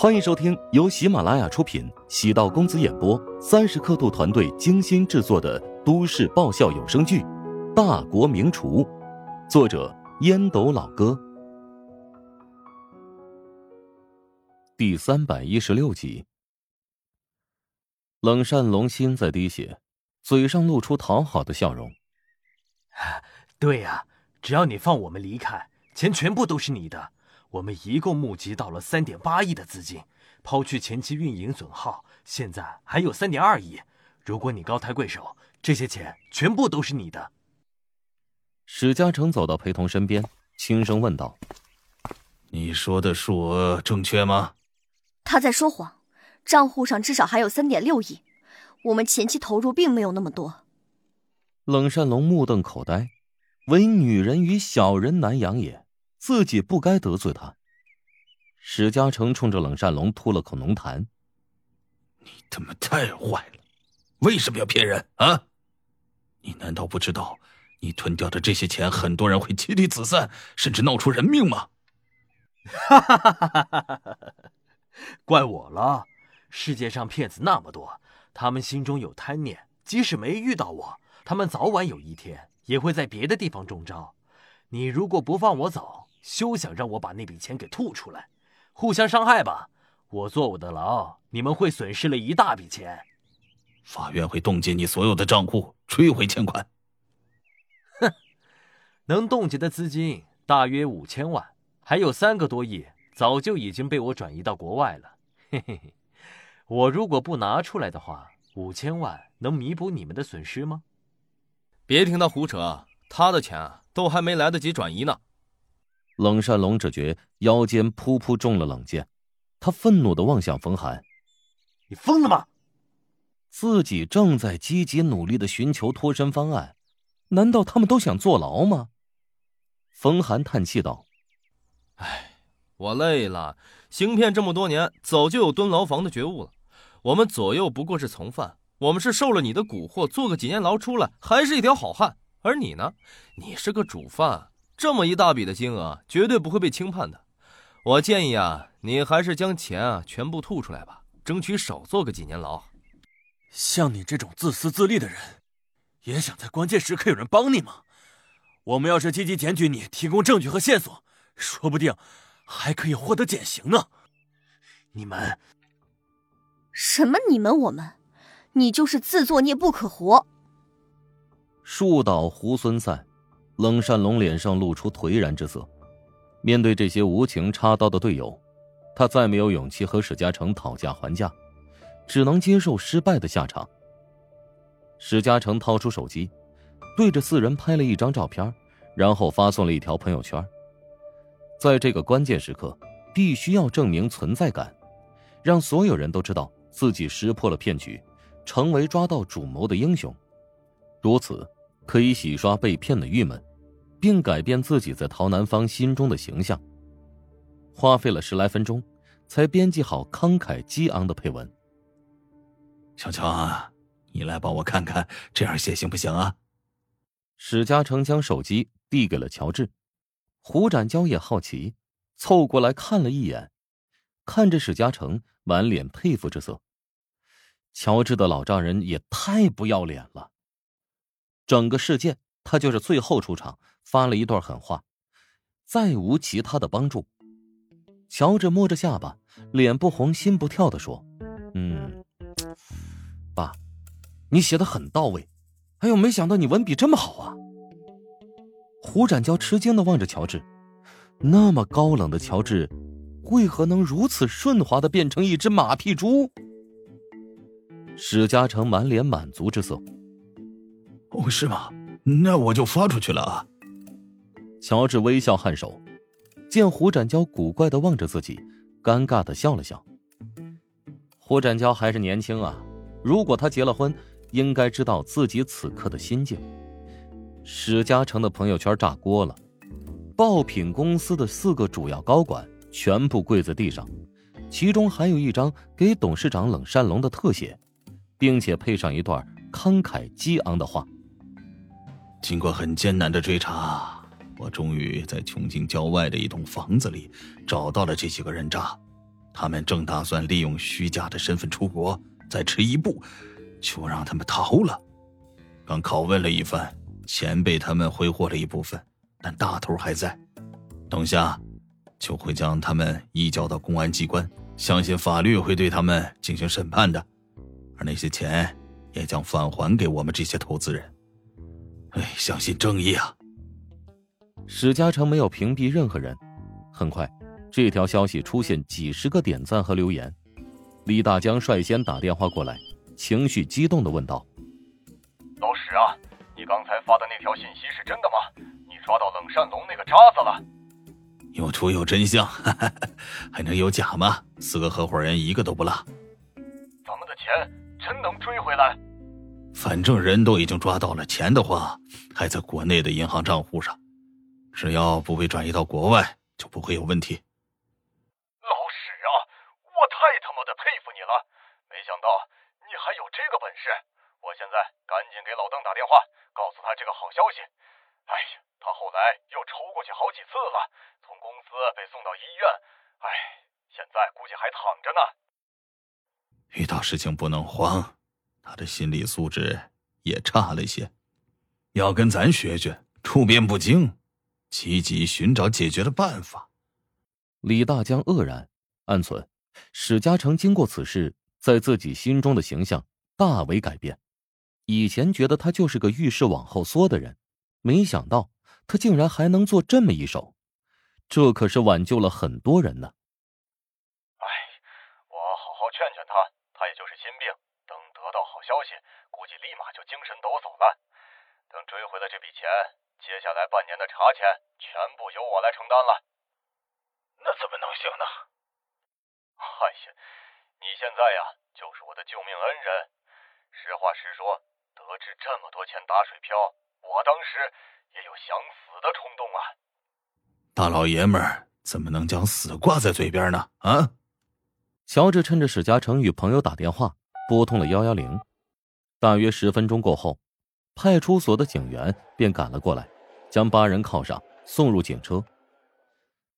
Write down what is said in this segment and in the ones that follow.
欢迎收听由喜马拉雅出品、喜道公子演播、三十刻度团队精心制作的都市爆笑有声剧《大国名厨》，作者烟斗老哥，第三百一十六集。冷善龙心在滴血，嘴上露出讨好的笑容。对呀，只要你放我们离开，钱全部都是你的。我们一共募集到了三点八亿的资金，抛去前期运营损耗，现在还有三点二亿。如果你高抬贵手，这些钱全部都是你的。史嘉诚走到裴童身边，轻声问道：“你说的数额正确吗？”他在说谎，账户上至少还有三点六亿，我们前期投入并没有那么多。冷善龙目瞪口呆，唯女人与小人难养也。自己不该得罪他。史嘉诚冲着冷善龙吐了口浓痰：“你他妈太坏了！为什么要骗人啊？你难道不知道，你吞掉的这些钱，很多人会妻离子散，甚至闹出人命吗？”哈哈哈哈哈哈！怪我了。世界上骗子那么多，他们心中有贪念，即使没遇到我，他们早晚有一天也会在别的地方中招。你如果不放我走，休想让我把那笔钱给吐出来，互相伤害吧！我坐我的牢，你们会损失了一大笔钱。法院会冻结你所有的账户，追回欠款。哼，能冻结的资金大约五千万，还有三个多亿早就已经被我转移到国外了。嘿嘿嘿，我如果不拿出来的话，五千万能弥补你们的损失吗？别听他胡扯，他的钱都还没来得及转移呢。冷善龙只觉腰间噗噗中了冷箭，他愤怒的望向冯寒：“你疯了吗？自己正在积极努力的寻求脱身方案，难道他们都想坐牢吗？”冯寒叹气道：“哎，我累了，行骗这么多年，早就有蹲牢房的觉悟了。我们左右不过是从犯，我们是受了你的蛊惑，坐个几年牢出来，还是一条好汉。而你呢，你是个主犯。”这么一大笔的金额，绝对不会被轻判的。我建议啊，你还是将钱啊全部吐出来吧，争取少坐个几年牢。像你这种自私自利的人，也想在关键时刻有人帮你吗？我们要是积极检举你，提供证据和线索，说不定还可以获得减刑呢。你们什么？你们我们？你就是自作孽不可活。树倒猢狲散。冷善龙脸上露出颓然之色，面对这些无情插刀的队友，他再没有勇气和史嘉诚讨价还价，只能接受失败的下场。史嘉诚掏出手机，对着四人拍了一张照片，然后发送了一条朋友圈。在这个关键时刻，必须要证明存在感，让所有人都知道自己识破了骗局，成为抓到主谋的英雄。如此，可以洗刷被骗的郁闷。并改变自己在陶南方心中的形象。花费了十来分钟，才编辑好慷慨激昂的配文。小乔啊，你来帮我看看，这样写行不行啊？史嘉诚将手机递给了乔治，胡展娇也好奇，凑过来看了一眼，看着史嘉诚，满脸佩服之色。乔治的老丈人也太不要脸了。整个事件，他就是最后出场。发了一段狠话，再无其他的帮助。乔治摸着下巴，脸不红心不跳的说：“嗯，爸，你写的很到位。哎呦，没想到你文笔这么好啊！”胡展娇吃惊的望着乔治，那么高冷的乔治，为何能如此顺滑的变成一只马屁猪？史嘉诚满脸满足之色：“哦，是吗？那我就发出去了啊。”乔治微笑颔首，见胡展娇古怪的望着自己，尴尬的笑了笑。胡展娇还是年轻啊，如果他结了婚，应该知道自己此刻的心境。史嘉诚的朋友圈炸锅了，爆品公司的四个主要高管全部跪在地上，其中还有一张给董事长冷善龙的特写，并且配上一段慷慨激昂的话：“经过很艰难的追查。”我终于在穷尽郊外的一栋房子里找到了这几个人渣，他们正打算利用虚假的身份出国，再迟一步，就让他们逃了。刚拷问了一番，钱被他们挥霍了一部分，但大头还在。等下就会将他们移交到公安机关，相信法律会对他们进行审判的，而那些钱也将返还给我们这些投资人。哎，相信正义啊！史嘉诚没有屏蔽任何人，很快，这条消息出现几十个点赞和留言。李大江率先打电话过来，情绪激动的问道：“老史啊，你刚才发的那条信息是真的吗？你抓到冷善龙那个渣子了？”有图有真相，还能有假吗？四个合伙人一个都不落。咱们的钱真能追回来？反正人都已经抓到了，钱的话还在国内的银行账户上，只要不被转移到国外，就不会有问题。老史啊，我太他妈的佩服你了！没想到你还有这个本事。我现在赶紧给老邓打电话，告诉他这个好消息。哎呀，他后来又抽过去好几次了，从公司被送到医院，哎，现在估计还躺着呢。遇到事情不能慌。他的心理素质也差了些，要跟咱学学，处变不惊，积极寻找解决的办法。李大江愕然，暗存：史嘉诚经过此事，在自己心中的形象大为改变。以前觉得他就是个遇事往后缩的人，没想到他竟然还能做这么一手，这可是挽救了很多人呢。哎，我好好劝劝他，他也就是心病。等得到好消息，估计立马就精神抖擞了。等追回了这笔钱，接下来半年的茶钱全部由我来承担了。那怎么能行呢？哎呀，你现在呀就是我的救命恩人。实话实说，得知这么多钱打水漂，我当时也有想死的冲动啊。大老爷们儿怎么能将死挂在嘴边呢？啊！乔治趁着史嘉诚与朋友打电话。拨通了幺幺零，大约十分钟过后，派出所的警员便赶了过来，将八人铐上，送入警车。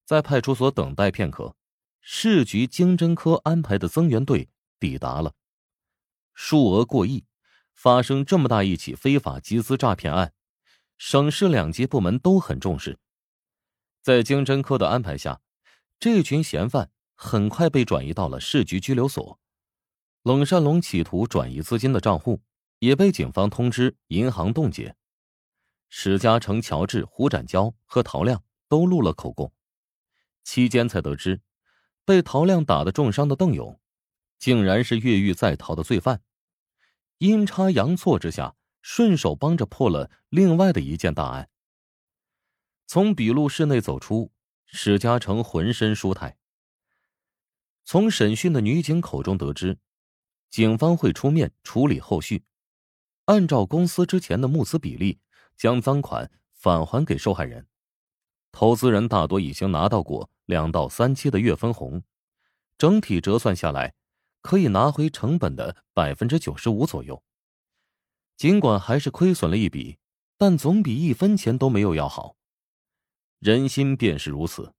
在派出所等待片刻，市局经侦科安排的增援队抵达了。数额过亿，发生这么大一起非法集资诈骗案，省市两级部门都很重视。在经侦科的安排下，这群嫌犯很快被转移到了市局拘留所。冷善龙企图转移资金的账户，也被警方通知银行冻结。史嘉诚、乔治、胡展娇和陶亮都录了口供，期间才得知，被陶亮打的重伤的邓勇，竟然是越狱在逃的罪犯。阴差阳错之下，顺手帮着破了另外的一件大案。从笔录室内走出，史嘉诚浑身舒泰。从审讯的女警口中得知。警方会出面处理后续，按照公司之前的募资比例，将赃款返还给受害人。投资人大多已经拿到过两到三期的月分红，整体折算下来，可以拿回成本的百分之九十五左右。尽管还是亏损了一笔，但总比一分钱都没有要好。人心便是如此，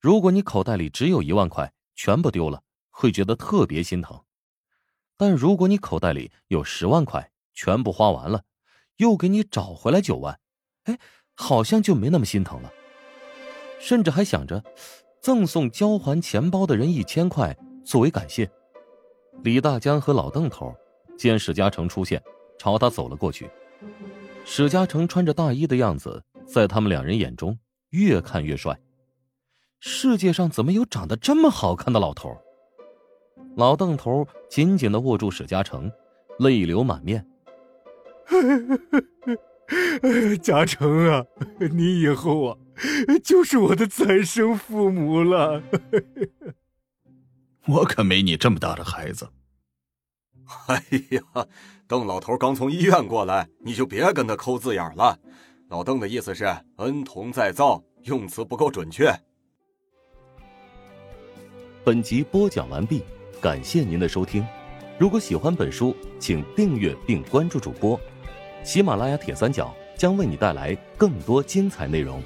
如果你口袋里只有一万块，全部丢了，会觉得特别心疼。但如果你口袋里有十万块，全部花完了，又给你找回来九万，哎，好像就没那么心疼了。甚至还想着赠送交还钱包的人一千块作为感谢。李大江和老邓头见史嘉诚出现，朝他走了过去。史嘉诚穿着大衣的样子，在他们两人眼中越看越帅。世界上怎么有长得这么好看的老头？老邓头紧紧的握住史嘉诚，泪流满面。嘉诚啊，你以后啊，就是我的再生父母了。我可没你这么大的孩子。哎呀，邓老头刚从医院过来，你就别跟他抠字眼了。老邓的意思是恩同再造，用词不够准确。本集播讲完毕。感谢您的收听，如果喜欢本书，请订阅并关注主播。喜马拉雅铁三角将为你带来更多精彩内容。